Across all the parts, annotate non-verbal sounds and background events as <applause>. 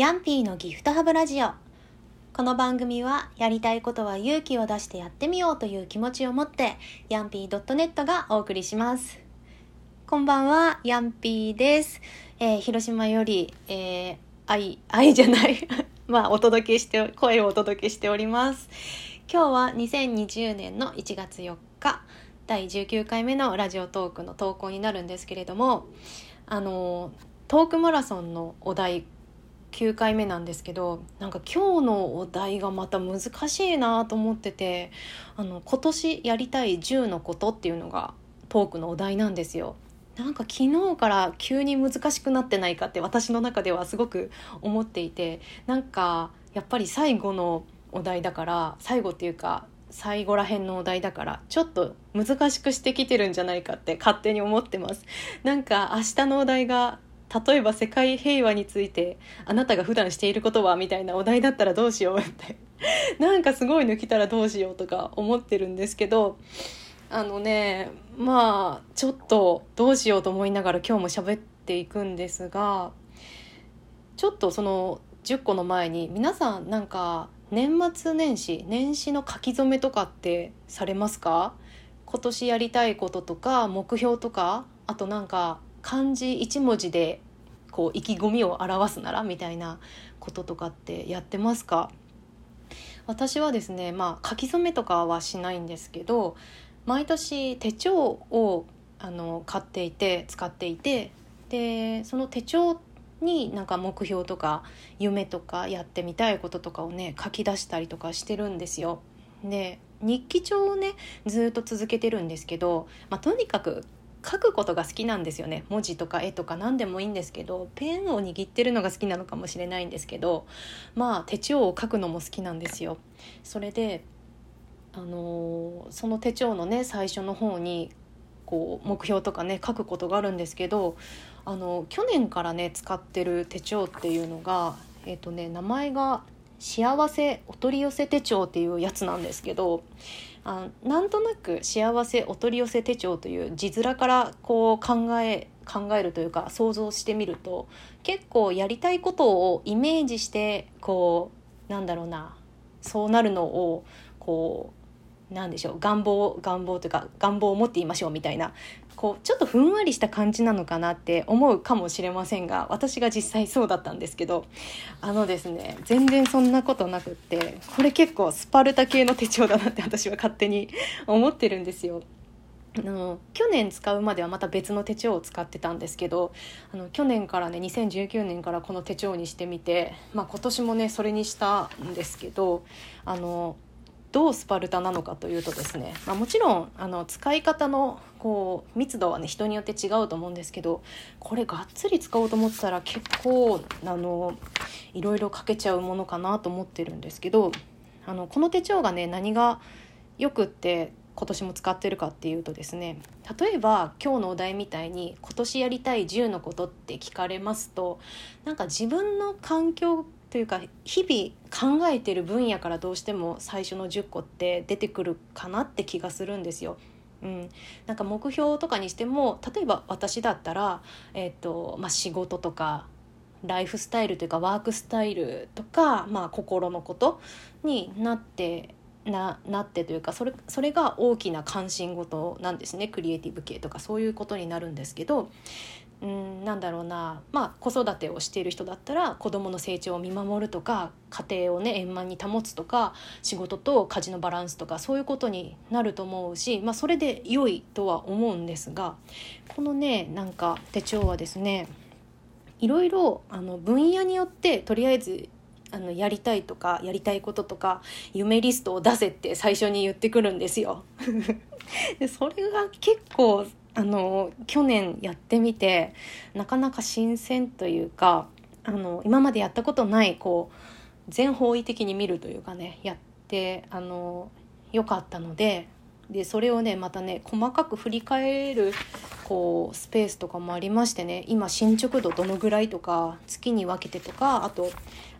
ヤンピーのギフトハブラジオ。この番組はやりたいことは勇気を出してやってみようという気持ちを持ってヤンピー .net がお送りします。こんばんはヤンピーです、えー広島より、えー愛愛じゃない。<laughs> まあお届けして声をお届けしております。今日は2020年の1月4日第19回目のラジオトークの投稿になるんですけれどもあのトークマラソンのお題9回目なんですけどなんか今日のお題がまた難しいなと思っててあの今年やりたい10のことっていうのがトークのお題なんですよ。なんか昨日から急に難しくなってないかって私の中ではすごく思っていてなんかやっぱり最後のお題だから最後っていうか最後らへんのお題だからちょっと難しくしてきてるんじゃないかって勝手に思ってます。なんか明日のお題が例えば世界平和についてあなたが普段していることはみたいなお題だったらどうしようって。<laughs> なんかすごい抜きたらどうしようとか思ってるんですけどあのねまあちょっとどうしようと思いながら今日も喋っていくんですがちょっとその10個の前に皆さんなんか年末年始年始の書き初めとかってされますか？今年やりたいこととか目標とかあとなんか漢字一文字でこう意気込みを表すならみたいなこととかってやってますか？私はですねまあ書き初めとかはしないんですけど毎年手帳をあの買っていて使っていてでその手帳になんか目標とか夢とかやってみたいこととかをね書き出したりとかしてるんですよ。で日記帳をねずっと続けてるんですけど、まあ、とにかく書くことが好きなんですよね文字とか絵とか何でもいいんですけどペンを握ってるのが好きなのかもしれないんですけどまあ手帳を書くのも好きなんですよ。それであのその手帳のね最初の方にこう目標とかね書くことがあるんですけどあの去年からね使ってる手帳っていうのがえっ、とね名前が「幸せお取り寄せ手帳」っていうやつなんですけどあなんとなく「幸せお取り寄せ手帳」という字面からこう考え考えるというか想像してみると結構やりたいことをイメージしてこうなんだろうなそうなるのをこうなんでしょう願望願望というか願望を持っていましょうみたいなこうちょっとふんわりした感じなのかなって思うかもしれませんが私が実際そうだったんですけどあのですね全然そんなことなくってこれ結構スパルタ系の手帳だなって私は勝手に <laughs> 思ってるんですよ。あの去年使うまではまた別の手帳を使ってたんですけどあの去年からね2019年からこの手帳にしてみて、まあ、今年もねそれにしたんですけどあのどうスパルタなのかというとですね、まあ、もちろんあの使い方のこう密度はね人によって違うと思うんですけどこれがっつり使おうと思ってたら結構あのいろいろかけちゃうものかなと思ってるんですけどあのこの手帳がね何がよくって今年も使ってるかっていうとですね例えば今日のお題みたいに今年やりたい10のことって聞かれますとなんか自分の環境というか日々考えてる分野からどうしても最初の10個って出てくるかなって気がするんですよ。うん、なんか目標とかにしても例えば私だったら、えっとまあ、仕事とかライフスタイルというかワークスタイルとか、まあ、心のことになってななってというかそれそれが大きな関心事なんですね。クリエイティブ系とかそういうことになるんですけど。うんなんだろうな、まあ、子育てをしている人だったら子どもの成長を見守るとか家庭をね円満に保つとか仕事と家事のバランスとかそういうことになると思うし、まあ、それで良いとは思うんですがこのねなんか手帳はですねいろいろあの分野によってとりあえずあのやりたいとかやりたいこととか夢リストを出せって最初に言ってくるんですよ。<laughs> でそれが結構あの去年やってみてなかなか新鮮というかあの今までやったことないこう全方位的に見るというかねやってあのよかったのででそれをねまたね細かく振り返るこうスペースとかもありましてね今進捗度どのぐらいとか月に分けてとかあと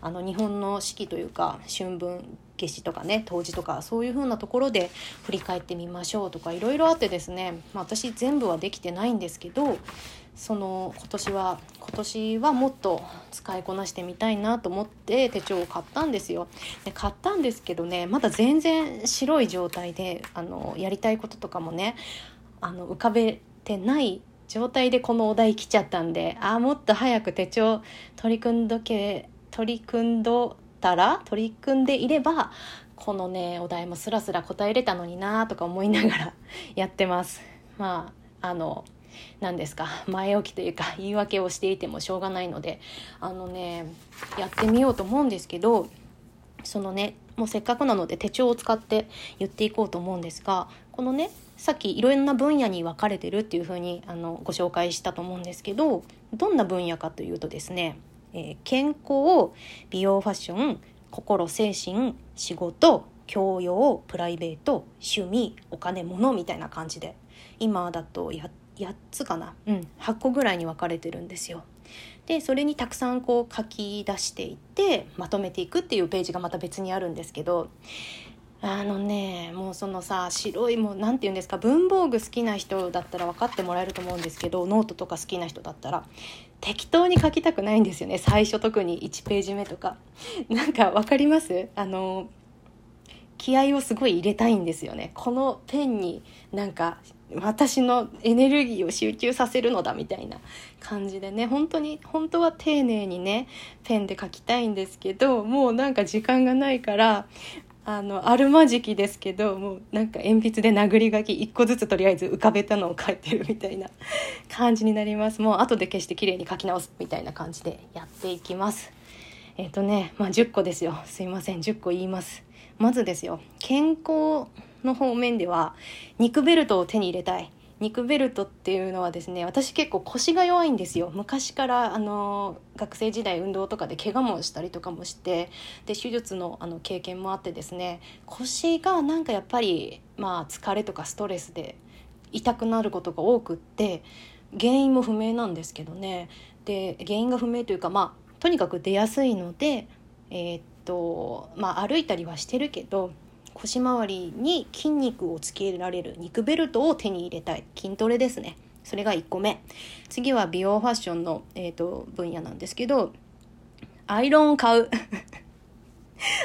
あの日本の四季というか春分夏至とかね冬至とかそういう風なところで振り返ってみましょうとかいろいろあってですね、まあ、私全部はできてないんですけどその今年は今年はもっと使いこなしてみたいなと思って手帳を買ったんですよ。で買ったんですけどねまだ全然白い状態であのやりたいこととかもねあの浮かべてない状態でこのお題来ちゃったんでああもっと早く手帳取り組んどけ取り組んどたら取り組んでいればこのねお題もスラスラ答えれたのになとか思いながらやってます。まああの何ですか？<laughs> 前置きというか <laughs> 言い訳をしていてもしょうがないので。あのねやってみようと思うんですけどそのねもうせっかくなので手帳を使って言っていこうと思うんですがこのねさっきいろんな分野に分かれてるっていうふうにあのご紹介したと思うんですけどどんな分野かというとですね、えー、健康美容ファッション心精神仕事教養プライベート趣味お金物みたいな感じで今だとや8つかな、うん、8個ぐらいに分かれてるんですよ。でそれにたくさんこう書き出していってまとめていくっていうページがまた別にあるんですけどあのねもうそのさ白いもう何て言うんですか？文房具好きな人だったら分かってもらえると思うんですけどノートとか好きな人だったら適当に書きたくないんですよね。最初特に1ページ目とか。なんか分かります？あの気合をすごい入れたいんですよね。このペンになんか私のエネルギーを集中させるのだみたいな感じでね。本当に本当は丁寧にねペンで書きたいんですけどもうなんか時間がないからあのあるまじきですけどもうなんか鉛筆で殴り書き1個ずつとりあえず浮かべたのを書いてるみたいな感じになります。もう後で消して綺麗に書き直すみたいな感じでやっていきます。えっ、ー、とねまあ10個ですよ。すいません。10個言います。まずですよ。健康の方面では肉ベルトを手に入れたい。肉ベルトっていうのはですね私結構腰が弱いんですよ。昔からあの学生時代運動とかで怪我もしたりとかもしてで手術のあの経験もあってですね腰がなんかやっぱりまあ疲れとかストレスで痛くなることが多くって原因も不明なんですけどね。で原因が不明というかまあとにかく出やすいのでえー、っとまあ歩いたりはしてるけど腰回りに筋肉をつけられる肉ベルトを手に入れたい。筋トレですね。それが1個目。次は美容ファッションの、えーと、分野なんですけどアイロンを買う。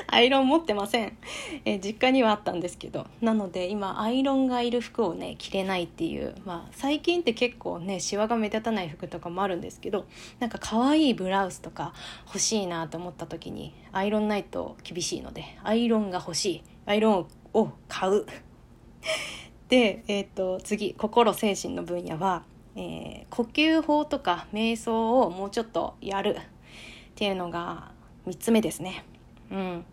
<laughs> アイロン持ってません、え、実家にはあったんですけど。なので今アイロンがいる服をね着れないっていう。まあ最近って結構ねシワが目立たない服とかもあるんですけど。なんか可愛いブラウスとか欲しいなと思った時にアイロンないと厳しいのでアイロンが欲しい。アイロンを買う。<laughs> で、えーと、次心精神の分野は、えー、呼吸法とか瞑想をもうちょっとやるっていうのが3つ目ですね。うん、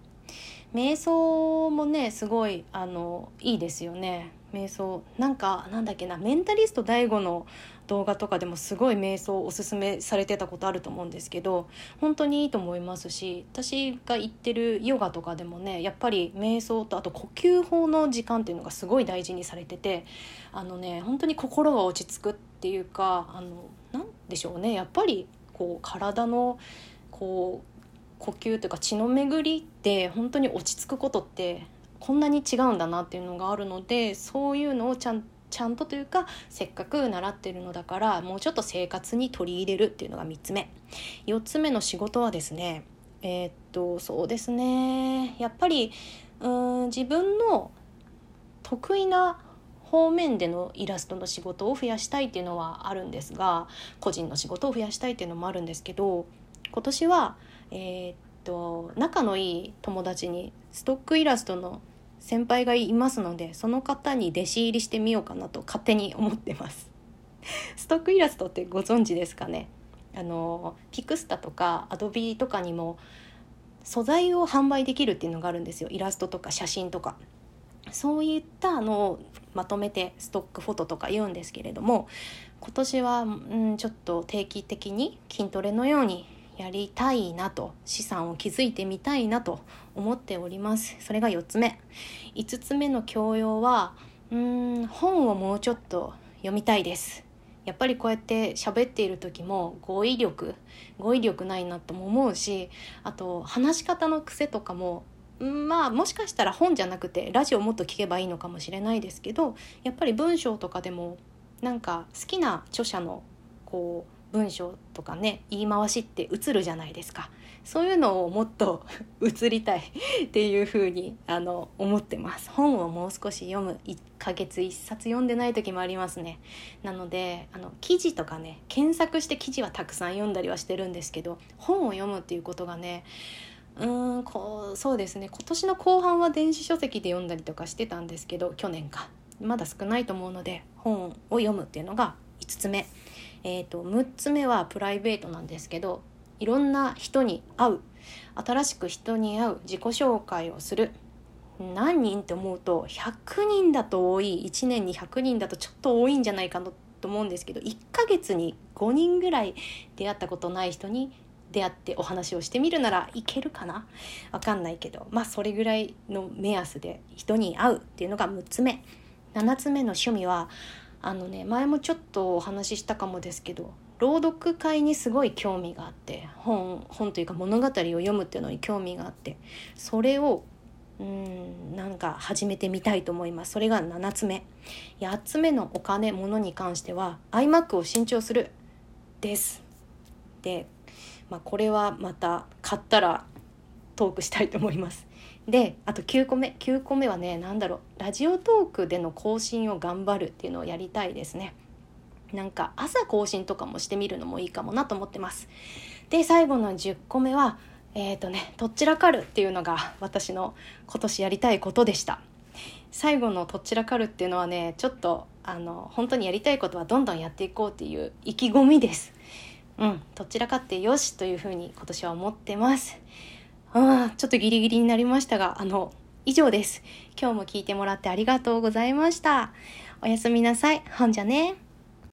瞑想もねすごいあのいいですよね。瞑想なんかなんだっけなメンタリスト DAIGO の動画とかでもすごい瞑想おすすめされてたことあると思うんですけど本当にいいと思いますし私が行ってるヨガとかでもねやっぱり瞑想とあと呼吸法の時間っていうのがすごい大事にされててあのね本当に心が落ち着くっていうかあのなんでしょうねやっぱりこう体のこう呼吸というか血の巡りって本当に落ち着くことってこんなに違うんだなっていうのがあるのでそういうのをちゃんちゃんとというかせっかく習ってるのだからもうちょっと生活に取り入れるっていうのが3つ目。4つ目の仕事はですねえー、っとそうですね。やっぱりうん自分の得意な方面でのイラストの仕事を増やしたいっていうのはあるんですが個人の仕事を増やしたいっていうのもあるんですけど今年はえー、っと仲のいい友達にストックイラストの先輩がいますのでその方に弟子入りしてみようかなと勝手に思ってます。<laughs> ストックイラストってご存知ですかね？あのピクスタとかアドビーとかにも素材を販売できるっていうのがあるんですよ。イラストとか写真とか。そういったのをまとめてストックフォトとか言うんですけれども今年は、うん、ちょっと定期的に筋トレのようにやりたいなと資産を築いてみたいなと思っております。それが4つ目。5つ目の教養はうーん本をもうちょっと読みたいです。やっぱりこうやって喋っている時も語彙力語彙力ないなとも思うしあと話し方の癖とかもまあもしかしたら本じゃなくてラジオもっと聞けばいいのかもしれないですけどやっぱり文章とかでもなんか好きな著者のこう文章とかね言い回しって映るじゃないですか。そういうのをもっと <laughs> 映りたいっていうふうにあの思ってます。本をもう少し読む1ヶ月1冊読んでない時もありますね。なのであの記事とかね検索して記事はたくさん読んだりはしてるんですけど本を読むっていうことがねうーんこうそうですね。今年の後半は電子書籍で読んだりとかしてたんですけど去年か。まだ少ないと思うので本を読むっていうのが5つ目、えーと、6つ目はプライベートなんですけどいろんな人に会う。新しく人に会う。自己紹介をする。何人って思うと100人だと多い。1年に100人だとちょっと多いんじゃないかなと思うんですけど1ヶ月に5人ぐらい出会ったことない人に出会ってお話をしてみるならいけるかな？わかんないけどまあそれぐらいの目安で人に会うっていうのが6つ目。7つ目の趣味はあのね前もちょっとお話ししたかもですけど朗読会にすごい興味があって本本というか物語を読むっていうのに興味があってそれをうんなんか始めてみたいと思います。それが7つ目。8つ目のお金物に関しては iMac を新調するです。でまあ、これはまた買ったらトークしたいと思います。であと9個目9個目はね何だろうラジオトークでの更新を頑張るっていうのをやりたいですね。なんか朝更新とかもしてみるのもいいかもなと思ってます。で最後の10個目はえっ、ー、とねとっちらかるっていうのが私の今年やりたいことでした。最後のとっちらかるっていうのはねちょっとあの本当にやりたいことはどんどんやっていこうっていう意気込みです。うん、どちらかってよしというふうに今年は思ってます。ああ、ちょっとギリギリになりましたが、あの、以上です。今日も聞いてもらってありがとうございました。おやすみなさい。ほんじゃね。